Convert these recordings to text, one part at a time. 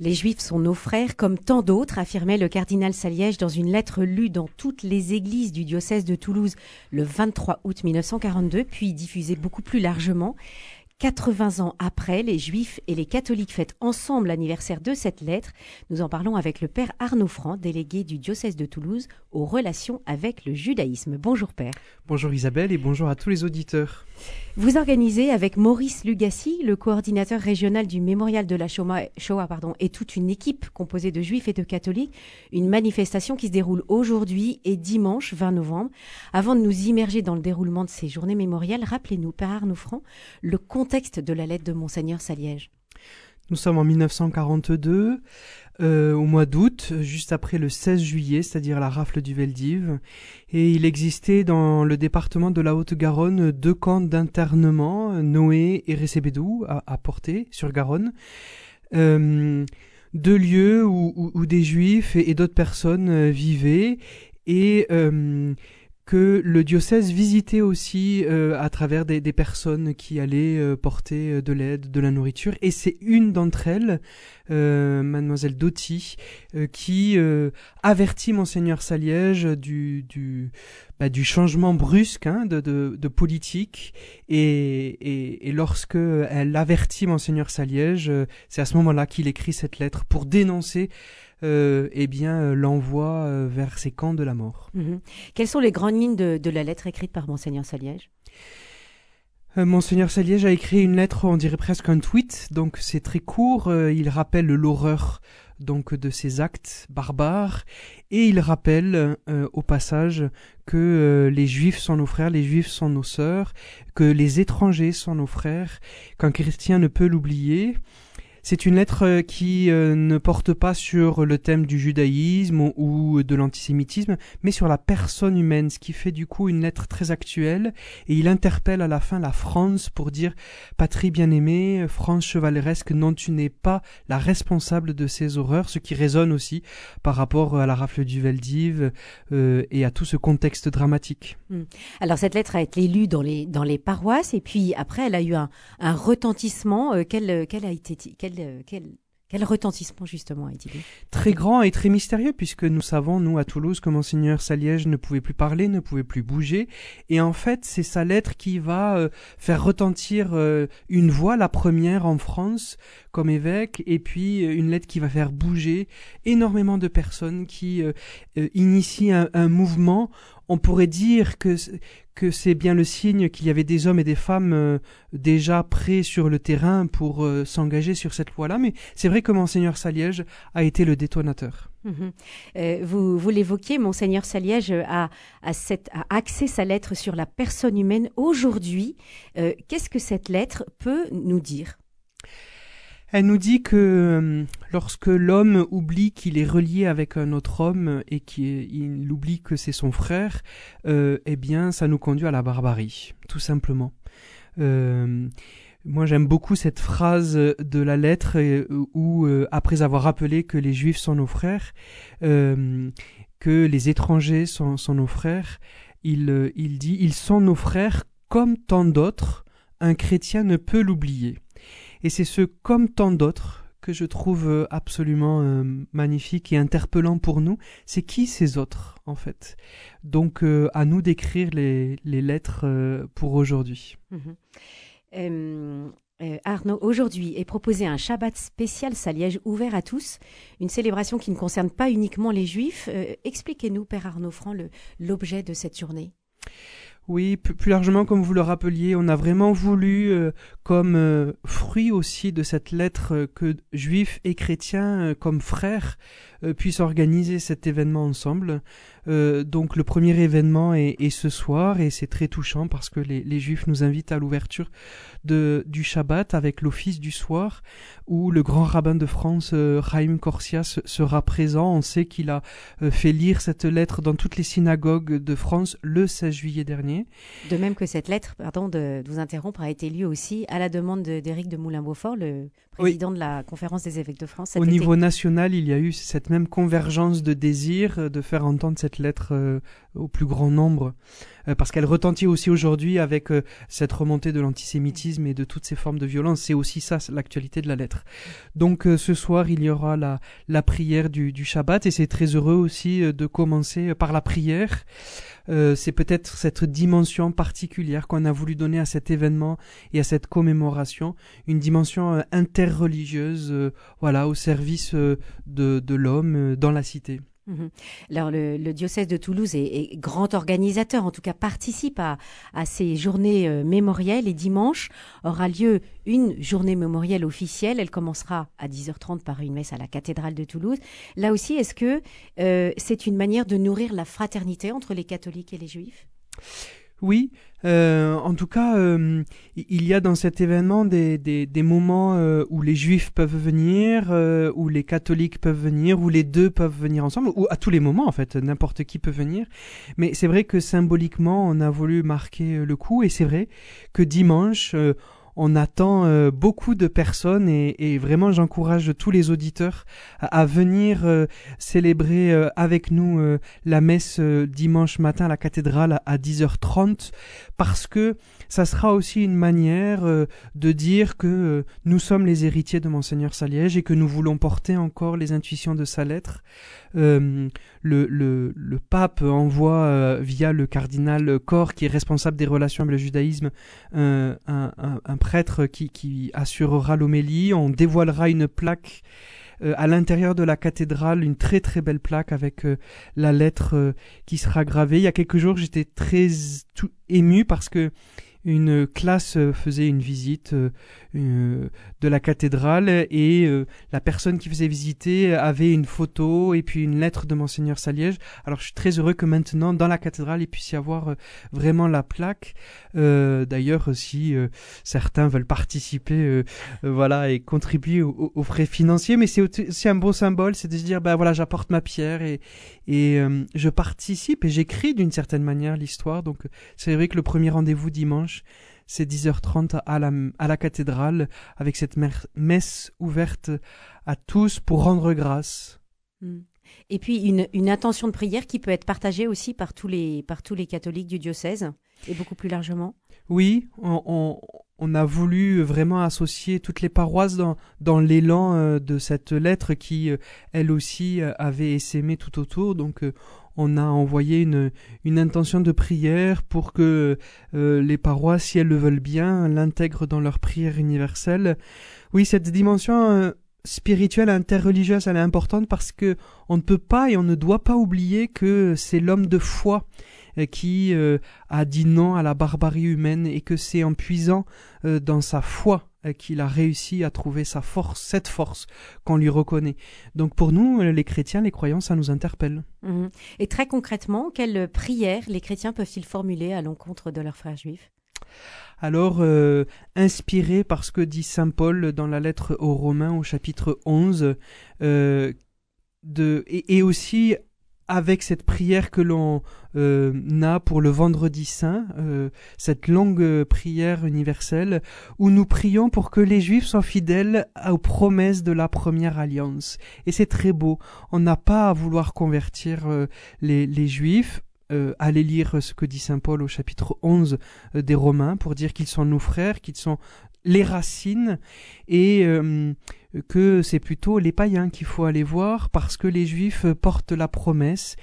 Les Juifs sont nos frères, comme tant d'autres, affirmait le cardinal Saliège dans une lettre lue dans toutes les églises du diocèse de Toulouse le 23 août 1942, puis diffusée beaucoup plus largement. 80 ans après, les Juifs et les catholiques fêtent ensemble l'anniversaire de cette lettre. Nous en parlons avec le Père Arnaud Franc, délégué du diocèse de Toulouse aux relations avec le judaïsme. Bonjour Père. Bonjour Isabelle et bonjour à tous les auditeurs. Vous organisez avec Maurice Lugassi, le coordinateur régional du mémorial de la Shoah, pardon, et toute une équipe composée de juifs et de catholiques, une manifestation qui se déroule aujourd'hui et dimanche 20 novembre. Avant de nous immerger dans le déroulement de ces journées mémoriales, rappelez-nous, Père Arnaud Franc, le contexte de la lettre de Monseigneur Saliège. Nous sommes en 1942, euh, au mois d'août, juste après le 16 juillet, c'est-à-dire la rafle du Veldiv, et il existait dans le département de la Haute-Garonne deux camps d'internement, Noé et Récébédou, à, à Portée, sur Garonne. Euh, deux lieux où, des juifs et, d'autres personnes euh, vivaient, et que le diocèse visitait aussi euh, à travers des, des, personnes qui allaient euh, porter euh, de l'aide, de la nourriture. Et c'est une d'entre elles, euh, mademoiselle Doty, qui avertit monseigneur Saliège du, du, bah, du changement brusque hein, de, de, de, politique. Et, et, et lorsque elle avertit monseigneur Saliège, c'est à ce moment-là qu'il écrit cette lettre pour dénoncer euh, eh bien, euh, l'envoie euh, vers ces camps de la mort. Mhm. Quelles sont les grandes lignes de, la lettre écrite par Monseigneur Saliège? Monseigneur Saliège a écrit une lettre, on dirait presque un tweet, donc c'est très court. il rappelle l'horreur donc de ces actes barbares et il rappelle au passage que les juifs sont nos frères, les juifs sont nos sœurs, que les étrangers sont nos frères, qu'un chrétien ne peut l'oublier c'est une lettre euh, qui euh, ne porte pas sur le thème du judaïsme ou de l'antisémitisme, mais sur la personne humaine, ce qui fait du coup une lettre très actuelle. Et il interpelle à la fin la France pour dire Patrie bien-aimée, France chevaleresque, non, tu n'es pas la responsable de ces horreurs, ce qui résonne aussi par rapport à la rafle du Veldiv euh, et à tout ce contexte dramatique. Hmm. Alors cette lettre a été lue dans les, dans les paroisses et puis après elle a eu un, un retentissement. Euh, quel, a été, quel quel, retentissement justement a-t-il Très grand et très mystérieux puisque nous savons, nous à Toulouse, que monseigneur Saliège ne pouvait plus parler, ne pouvait plus bouger. Et en fait, c'est sa lettre qui va euh, faire retentir euh, une voix, la première en France comme évêque, et puis euh, une lettre qui va faire bouger énormément de personnes, qui initie un, un mouvement on pourrait dire que, que c'est bien le signe qu'il y avait des hommes et des femmes euh, déjà prêts sur le terrain pour euh, s'engager sur cette loi-là, mais c'est vrai que Monseigneur Saliège a été le détonateur. Mhm. Euh, vous, vous l'évoquiez, Monseigneur Saliège a, axé sa lettre sur la personne humaine. Aujourd'hui, qu'est-ce que cette lettre peut nous dire? Elle nous dit que euh, lorsque l'homme oublie qu'il est relié avec un autre homme et qu'il oublie que c'est son frère, euh, eh bien, ça nous conduit à la barbarie, tout simplement. Euh, moi, j'aime beaucoup cette phrase de la lettre où, après avoir rappelé que les Juifs sont nos frères, que les étrangers sont, nos frères, il dit ils sont nos frères comme tant d'autres. Un chrétien ne peut l'oublier. Et c'est ce comme tant d'autres que je trouve euh, absolument euh, magnifique et interpellant pour nous. C'est qui ces autres, en fait? Donc, euh, à nous d'écrire les, lettres pour aujourd'hui. Mhm. Arnaud, aujourd'hui est proposé un Shabbat spécial Saliège ouvert à tous, une célébration qui ne concerne pas uniquement les Juifs. Expliquez-nous, Père Arnaud Franc, l'objet de cette journée. Oui, plus largement, comme vous le rappeliez, on a vraiment voulu, euh, comme euh, fruit aussi de cette lettre, euh, que juifs et chrétiens, comme frères, puissent organiser cet événement ensemble. Donc le premier événement est, ce soir et c'est très touchant parce que les, juifs nous invitent à l'ouverture de, du Shabbat avec l'office du soir où le grand rabbin de France, euh, Corsias, sera présent. On sait qu'il a euh, fait lire cette lettre dans toutes les synagogues de France le 16 juillet dernier. De même que cette lettre, pardon de, vous interrompre, a été lue aussi à la demande d'Éric de, Moulin-Beaufort, le président de la conférence des évêques de France. Au niveau national, il y a eu cette même convergence de désir de faire entendre cette lettre au plus grand nombre, parce qu'elle retentit aussi aujourd'hui avec cette remontée de l'antisémitisme et de toutes ces formes de violence. C'est aussi ça l'actualité de la lettre. Donc ce soir, il y aura la, la prière du, du Shabbat et c'est très heureux aussi de commencer par la prière. Euh, c'est peut-être cette dimension particulière qu'on a voulu donner à cet événement et à cette commémoration, une dimension euh, interreligieuse, euh, voilà, au service de, de l'homme dans la cité. Mhm. Alors le, diocèse de Toulouse est, grand organisateur, en tout cas participe à, ces journées euh, mémorielles et dimanche aura lieu une journée mémorielle officielle. Elle commencera à 10h30 par une messe à la cathédrale de Toulouse. Là aussi, est-ce que euh, c'est une manière de nourrir la fraternité entre les catholiques et les juifs? Oui, euh, en tout cas, euh, il y a dans cet événement des, des, moments euh, où les juifs peuvent venir, où les catholiques peuvent venir, où les deux peuvent venir ensemble, ou à tous les moments en fait, n'importe qui peut venir. Mais c'est vrai que symboliquement, on a voulu marquer le coup, et c'est vrai que dimanche, on attend euh, beaucoup de personnes et, vraiment j'encourage tous les auditeurs à, venir euh, célébrer euh, avec nous la messe dimanche matin à la cathédrale à 10h30 parce que ça sera aussi une manière de dire que nous sommes les héritiers de monseigneur Saliège et que nous voulons porter encore les intuitions de sa lettre. Le, pape envoie via le cardinal Corps, qui est responsable des relations avec le judaïsme, un, prêtre qui, assurera l'homélie. On dévoilera une plaque euh, à l'intérieur de la cathédrale, une très très belle plaque avec la lettre qui sera gravée. Il y a quelques jours, j'étais très ému parce que une classe faisait une visite euh, de la cathédrale et euh, la personne qui faisait visiter avait une photo et puis une lettre de monseigneur Saliège. Alors je suis très heureux que maintenant dans la cathédrale il puisse y avoir euh, vraiment la plaque. D'ailleurs si certains veulent participer, voilà et contribuer aux, frais financiers, mais c'est aussi un beau symbole, c'est de se dire ben voilà j'apporte ma pierre et et je participe et j'écris d'une certaine manière l'histoire. Donc c'est vrai que le premier rendez-vous dimanche c'est 10h30 à la, à la cathédrale avec cette messe ouverte à tous pour rendre grâce. Hmm. Et puis une, une, intention de prière qui peut être partagée aussi par tous les, par tous les catholiques du diocèse et beaucoup plus largement. Oui, on, on, a voulu vraiment associer toutes les paroisses dans, dans l'élan euh, de cette lettre qui, euh, elle aussi, euh, avait essaimé tout autour. Donc, on a envoyé une, une intention de prière pour que euh, les paroisses, si elles le veulent bien, l'intègrent dans leur prière universelle. Oui, cette dimension euh, spirituelle interreligieuse, elle est importante parce que on ne peut pas et on ne doit pas oublier que c'est l'homme de foi qui a dit non à la barbarie humaine et que c'est en puisant dans sa foi qu'il a réussi à trouver sa force, cette force qu'on lui reconnaît. Donc pour nous, les chrétiens, les croyants, ça nous interpelle. Mhm. Et très concrètement, quelles prières les chrétiens peuvent-ils formuler à l'encontre de leurs frères juifs? Alors, euh, inspiré par ce que dit Saint Paul dans la lettre aux Romains au chapitre 11, euh, de, et, aussi avec cette prière que l'on euh, a pour le vendredi saint, euh, cette longue prière universelle, où nous prions pour que les Juifs soient fidèles aux promesses de la première alliance. Et c'est très beau. On n'a pas à vouloir convertir euh, les, les Juifs. allez lire ce que dit Saint Paul au chapitre 11 des Romains pour dire qu'ils sont nos frères, qu'ils sont les racines et que c'est plutôt les païens qu'il faut aller voir parce que les juifs portent la promesse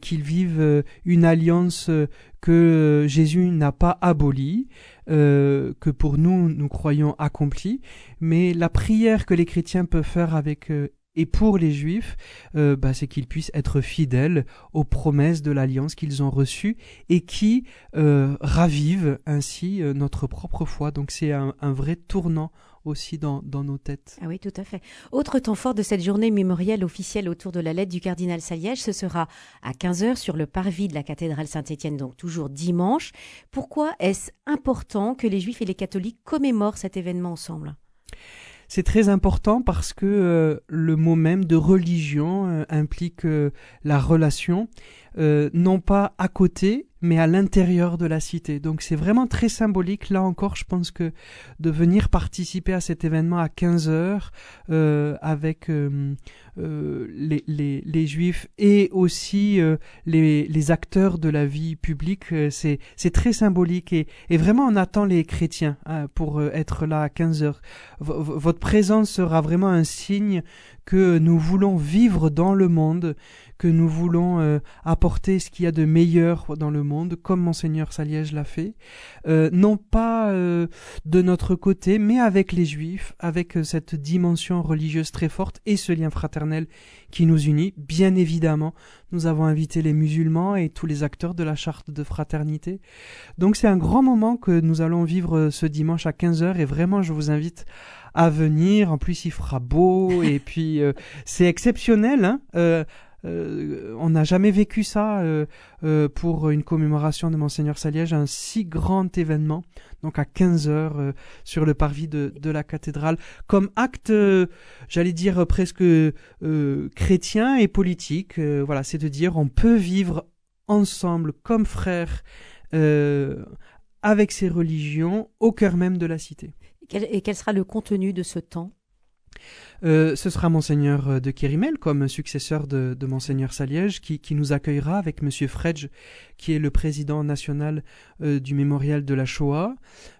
qu'ils vivent euh, une alliance euh, que Jésus n'a pas abolie, euh, que pour nous nous croyons accomplie, mais la prière que les chrétiens peuvent faire avec et pour les Juifs, bah, c'est qu'ils puissent être fidèles aux promesses de l'alliance qu'ils ont reçues et qui ravivent ainsi notre propre foi. Donc c'est un, un, vrai tournant aussi dans, nos têtes. Ah oui, tout à fait. Autre temps fort de cette journée mémorielle officielle autour de la lettre du cardinal Saliège, ce sera à 15h sur le parvis de la cathédrale Saint-Étienne, donc toujours dimanche. Pourquoi est-ce important que les juifs et les catholiques commémorent cet événement ensemble? C'est très important parce que euh, le mot même de religion euh, implique euh, la relation, non pas à côté, mais à l'intérieur de la cité. Donc c'est vraiment très symbolique. Là encore, je pense que de venir participer à cet événement à 15 heures euh, avec euh, euh, les, les, les, juifs et aussi les, les, acteurs de la vie publique, c'est, c'est très symbolique et, et, vraiment on attend les chrétiens hein, pour être là à 15 heures. votre présence sera vraiment un signe que nous voulons vivre dans le monde, que nous voulons euh, apporter ce qu'il y a de meilleur dans le monde, comme monseigneur Saliège l'a fait, euh, non pas euh, de notre côté, mais avec les juifs, avec cette dimension religieuse très forte et ce lien fraternel qui nous unit. Bien évidemment, nous avons invité les musulmans et tous les acteurs de la charte de fraternité. Donc c'est un grand moment que nous allons vivre ce dimanche à 15h et vraiment je vous invite à venir. En plus, il fera beau et puis c'est exceptionnel. Hein euh, on n'a jamais vécu ça euh, euh, pour une commémoration de Monseigneur Saliège, un si grand événement, donc à 15 heures sur le parvis de, de, la cathédrale, comme acte, j'allais dire presque chrétien et politique. voilà, c'est de dire on peut vivre ensemble comme frères avec ces religions au cœur même de la cité. Et quel sera le contenu de ce temps? Euh, ce sera Monseigneur euh, de Kérimel comme successeur de, de Monseigneur Saliège qui, nous accueillera avec Monsieur Fredge qui est le président national euh, du mémorial de la Shoah.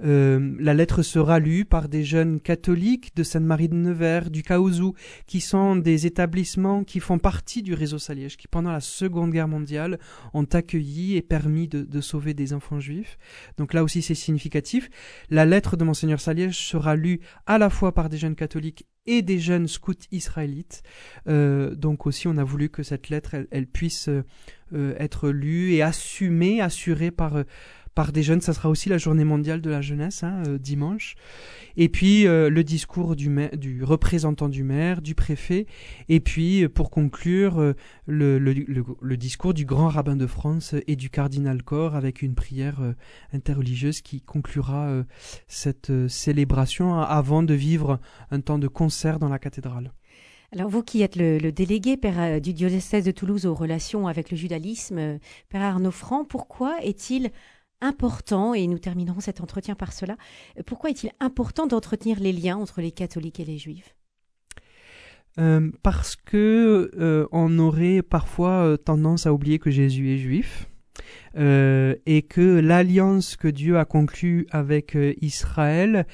la lettre sera lue par des jeunes catholiques de Sainte-Marie de Nevers, du Kaouzou, qui sont des établissements qui font partie du réseau Saliège, qui pendant la Seconde Guerre mondiale ont accueilli et permis de, de sauver des enfants juifs. Donc là aussi c'est significatif. La lettre de Monseigneur Saliège sera lue à la fois par des jeunes catholiques et des jeunes scouts israélites. Euh, donc aussi, on a voulu que cette lettre, elle, puisse euh, être lue et assumée, assurée par par des jeunes. Ça sera aussi la journée mondiale de la jeunesse, hein, euh, dimanche. Et puis euh, le discours du, du représentant du maire, du préfet. Et puis, euh, pour conclure, le, discours du grand rabbin de France et du cardinal Corps avec une prière interreligieuse qui conclura cette célébration avant de vivre un temps de concert dans la cathédrale. Alors vous qui êtes le, délégué du diocèse de Toulouse aux relations avec le judaïsme, Père Arnaud Franc, pourquoi est-il important, et nous terminerons cet entretien par cela, pourquoi est-il important d'entretenir les liens entre les catholiques et les juifs? Euh, parce que euh, on aurait parfois euh, tendance à oublier que Jésus est juif et que l'alliance que Dieu a conclue avec Israël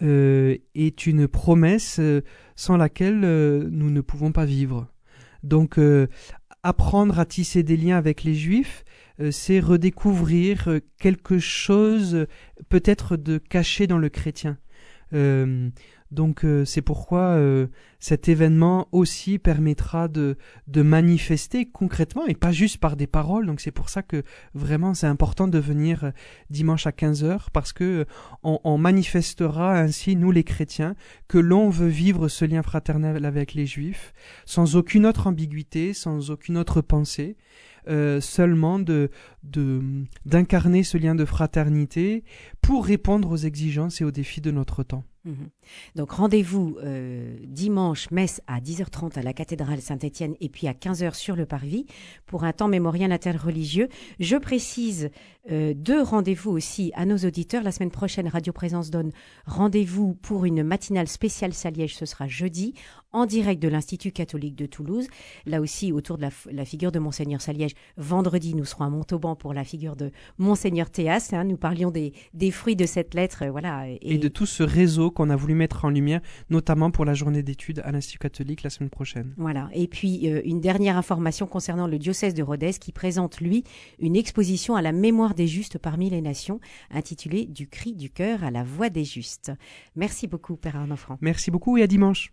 est une promesse sans laquelle nous ne pouvons pas vivre. Donc apprendre à tisser des liens avec les juifs, euh, c'est redécouvrir euh, quelque chose peut-être de caché dans le chrétien. Euh, donc c'est pourquoi cet événement aussi permettra de, de manifester concrètement et pas juste par des paroles. Donc c'est pour ça que vraiment c'est important de venir dimanche à 15 heures parce que on, manifestera ainsi nous les chrétiens que l'on veut vivre ce lien fraternel avec les juifs sans aucune autre ambiguïté, sans aucune autre pensée. Euh, seulement de d'incarner ce lien de fraternité pour répondre aux exigences et aux défis de notre temps. Mhm. Donc rendez-vous euh, dimanche, messe à 10h30 à la cathédrale Saint-Étienne et puis à 15h sur le parvis pour un temps mémorial interreligieux. Je précise euh, deux rendez-vous aussi à nos auditeurs. La semaine prochaine, Radio Présence donne rendez-vous pour une matinale spéciale Saliège. Ce sera jeudi en direct de l'Institut catholique de Toulouse. Là aussi, autour de la, figure de Monseigneur Saliège. Vendredi, nous serons à Montauban pour la figure de Monseigneur Théas. Hein. nous parlions des, des, fruits de cette lettre. Euh, voilà, et... de tout ce réseau qu'on a voulu mettre en lumière, notamment pour la journée d'études à l'Institut catholique la semaine prochaine. Voilà. Et puis, euh, une dernière information concernant le diocèse de Rodez qui présente, lui, une exposition à la mémoire des justes parmi les nations, intitulée Du cri du cœur à la voix des justes. Merci beaucoup, Père Arnaud Franc. Merci beaucoup et à dimanche.